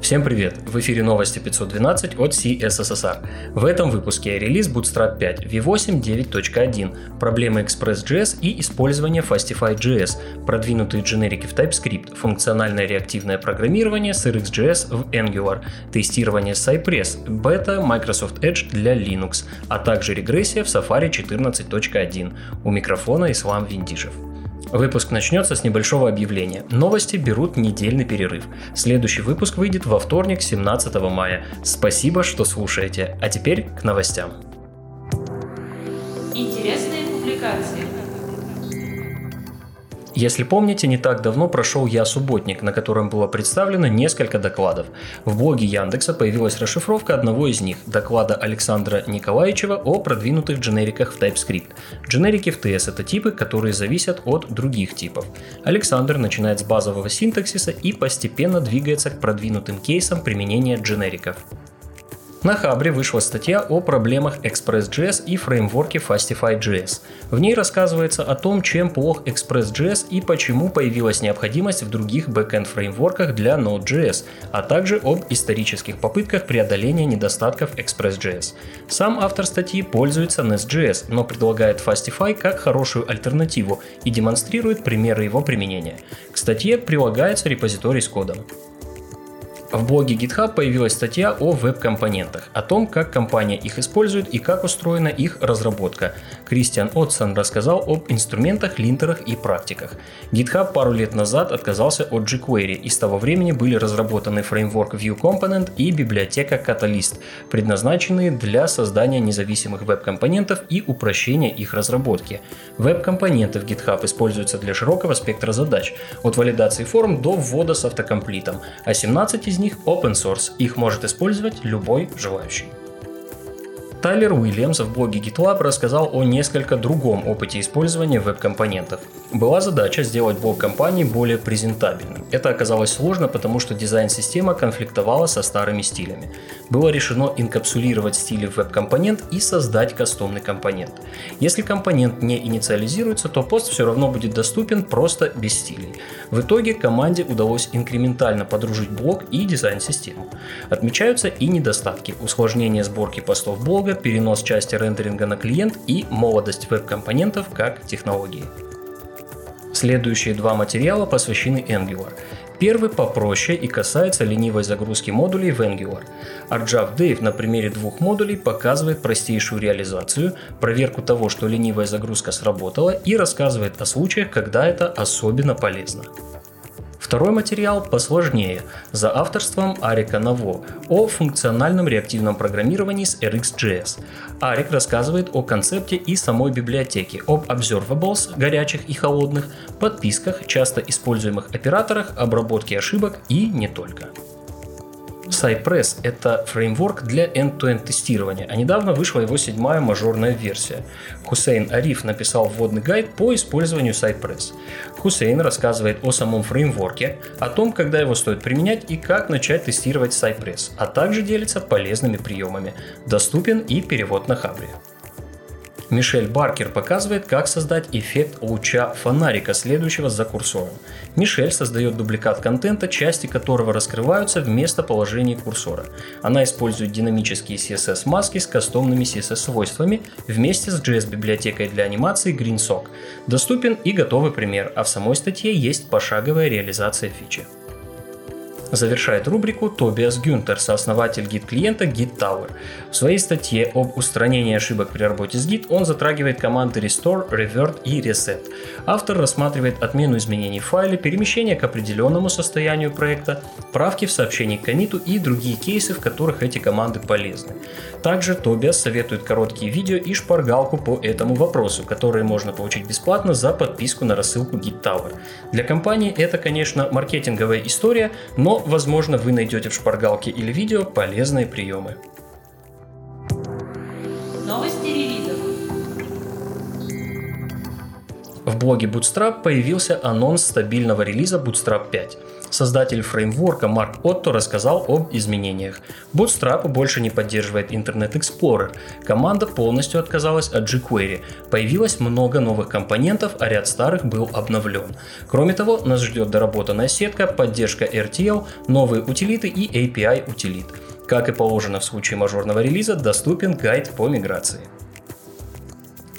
Всем привет! В эфире новости 512 от CSSR. В этом выпуске релиз Bootstrap 5 V8 9.1, проблемы Express.js и использование Fastify.js, продвинутые дженерики в TypeScript, функциональное реактивное программирование с RxJS в Angular, тестирование Cypress, бета Microsoft Edge для Linux, а также регрессия в Safari 14.1. У микрофона Ислам Виндишев. Выпуск начнется с небольшого объявления. Новости берут недельный перерыв. Следующий выпуск выйдет во вторник, 17 мая. Спасибо, что слушаете. А теперь к новостям. Интересные публикации. Если помните, не так давно прошел «Я субботник», на котором было представлено несколько докладов. В блоге Яндекса появилась расшифровка одного из них – доклада Александра Николаевичева о продвинутых дженериках в TypeScript. Дженерики в TS – это типы, которые зависят от других типов. Александр начинает с базового синтаксиса и постепенно двигается к продвинутым кейсам применения дженериков. На Хабре вышла статья о проблемах Express.js и фреймворке Fastify.js. В ней рассказывается о том, чем плох Express.js и почему появилась необходимость в других бэкэнд фреймворках для Node.js, а также об исторических попытках преодоления недостатков Express.js. Сам автор статьи пользуется Nest.js, но предлагает Fastify как хорошую альтернативу и демонстрирует примеры его применения. К статье прилагается репозиторий с кодом. В блоге GitHub появилась статья о веб-компонентах, о том, как компания их использует и как устроена их разработка. Кристиан Отсон рассказал об инструментах, линтерах и практиках. GitHub пару лет назад отказался от jQuery, и с того времени были разработаны фреймворк View Component и библиотека Catalyst, предназначенные для создания независимых веб-компонентов и упрощения их разработки. Веб-компоненты в GitHub используются для широкого спектра задач, от валидации форм до ввода с автокомплитом, а 17 из них open source, их может использовать любой желающий. Тайлер Уильямс в блоге GitLab рассказал о несколько другом опыте использования веб-компонентов. Была задача сделать блок компании более презентабельным. Это оказалось сложно, потому что дизайн-система конфликтовала со старыми стилями. Было решено инкапсулировать стили в веб-компонент и создать кастомный компонент. Если компонент не инициализируется, то пост все равно будет доступен просто без стилей. В итоге команде удалось инкрементально подружить блок и дизайн-систему. Отмечаются и недостатки, усложнение сборки постов блога, блога, перенос части рендеринга на клиент и молодость веб-компонентов как технологии. Следующие два материала посвящены Angular. Первый попроще и касается ленивой загрузки модулей в Angular. Arjav Dave на примере двух модулей показывает простейшую реализацию, проверку того, что ленивая загрузка сработала и рассказывает о случаях, когда это особенно полезно. Второй материал посложнее, за авторством Арика Наво, о функциональном реактивном программировании с RxJS. Арик рассказывает о концепте и самой библиотеке, об observables, горячих и холодных, подписках, часто используемых операторах, обработке ошибок и не только. Cypress – это фреймворк для end-to-end тестирования, а недавно вышла его седьмая мажорная версия. Хусейн Ариф написал вводный гайд по использованию Cypress. Хусейн рассказывает о самом фреймворке, о том, когда его стоит применять и как начать тестировать Cypress, а также делится полезными приемами. Доступен и перевод на Хабре. Мишель Баркер показывает, как создать эффект луча фонарика, следующего за курсором. Мишель создает дубликат контента, части которого раскрываются вместо положения курсора. Она использует динамические CSS-маски с кастомными CSS-свойствами вместе с JS-библиотекой для анимации GreenSock. Доступен и готовый пример, а в самой статье есть пошаговая реализация фичи. Завершает рубрику Тобиас Гюнтер, сооснователь гид-клиента Git Tower. В своей статье об устранении ошибок при работе с Git он затрагивает команды Restore, Revert и Reset. Автор рассматривает отмену изменений в файле, перемещение к определенному состоянию проекта, правки в сообщении к комиту и другие кейсы, в которых эти команды полезны. Также Тобиас советует короткие видео и шпаргалку по этому вопросу, которые можно получить бесплатно за подписку на рассылку Git Tower. Для компании это, конечно, маркетинговая история, но возможно, вы найдете в шпаргалке или видео полезные приемы. В блоге Bootstrap появился анонс стабильного релиза Bootstrap 5. Создатель фреймворка Марк Отто рассказал об изменениях. Bootstrap больше не поддерживает Internet Explorer. Команда полностью отказалась от jQuery. Появилось много новых компонентов, а ряд старых был обновлен. Кроме того, нас ждет доработанная сетка, поддержка RTL, новые утилиты и API утилит. Как и положено в случае мажорного релиза, доступен гайд по миграции.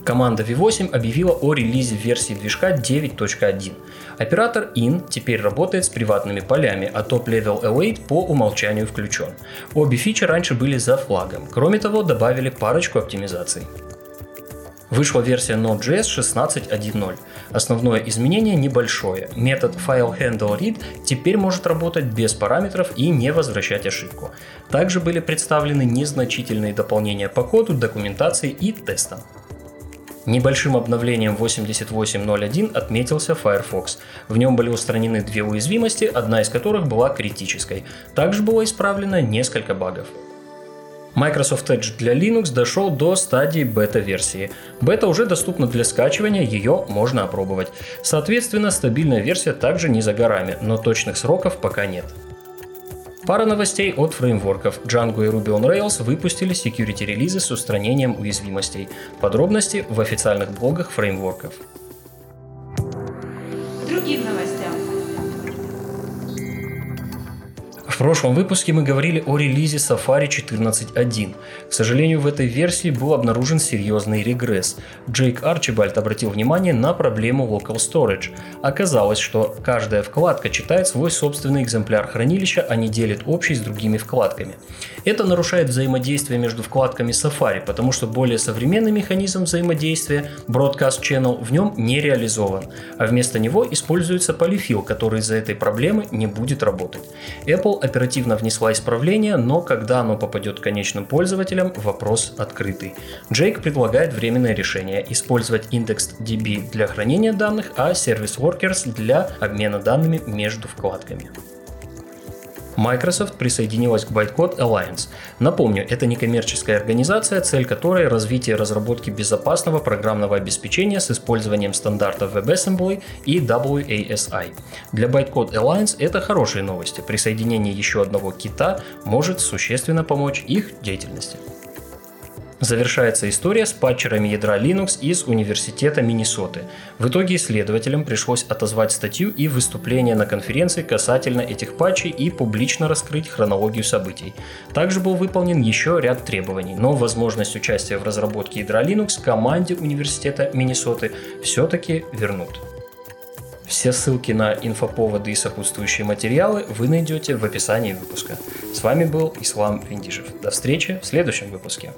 Команда V8 объявила о релизе версии движка 9.1. Оператор IN теперь работает с приватными полями, а Level Await по умолчанию включен. Обе фичи раньше были за флагом. Кроме того, добавили парочку оптимизаций. Вышла версия Node.js 16.1.0. Основное изменение небольшое. Метод FileHandleRead теперь может работать без параметров и не возвращать ошибку. Также были представлены незначительные дополнения по коду, документации и тестам. Небольшим обновлением 88.01 отметился Firefox. В нем были устранены две уязвимости, одна из которых была критической. Также было исправлено несколько багов. Microsoft Edge для Linux дошел до стадии бета-версии. Бета уже доступна для скачивания, ее можно опробовать. Соответственно, стабильная версия также не за горами, но точных сроков пока нет. Пара новостей от фреймворков. Django и Ruby on Rails выпустили security-релизы с устранением уязвимостей. Подробности в официальных блогах фреймворков. Другим новостям. Прошлом выпуске мы говорили о релизе Safari 14.1. К сожалению, в этой версии был обнаружен серьезный регресс. Джейк Арчибальд обратил внимание на проблему Local Storage. Оказалось, что каждая вкладка читает свой собственный экземпляр хранилища, а не делит общий с другими вкладками. Это нарушает взаимодействие между вкладками Safari, потому что более современный механизм взаимодействия Broadcast Channel в нем не реализован, а вместо него используется полифил, который из-за этой проблемы не будет работать. Apple оперативно внесла исправление, но когда оно попадет к конечным пользователям, вопрос открытый. Джейк предлагает временное решение – использовать индекс DB для хранения данных, а Service Workers для обмена данными между вкладками. Microsoft присоединилась к Bytecode Alliance. Напомню, это некоммерческая организация, цель которой – развитие разработки безопасного программного обеспечения с использованием стандартов WebAssembly и WASI. Для Bytecode Alliance это хорошие новости. Присоединение еще одного кита может существенно помочь их деятельности. Завершается история с патчерами ядра Linux из Университета Миннесоты. В итоге исследователям пришлось отозвать статью и выступление на конференции касательно этих патчей и публично раскрыть хронологию событий. Также был выполнен еще ряд требований, но возможность участия в разработке ядра Linux команде Университета Миннесоты все-таки вернут. Все ссылки на инфоповоды и сопутствующие материалы вы найдете в описании выпуска. С вами был Ислам Виндижев. До встречи в следующем выпуске.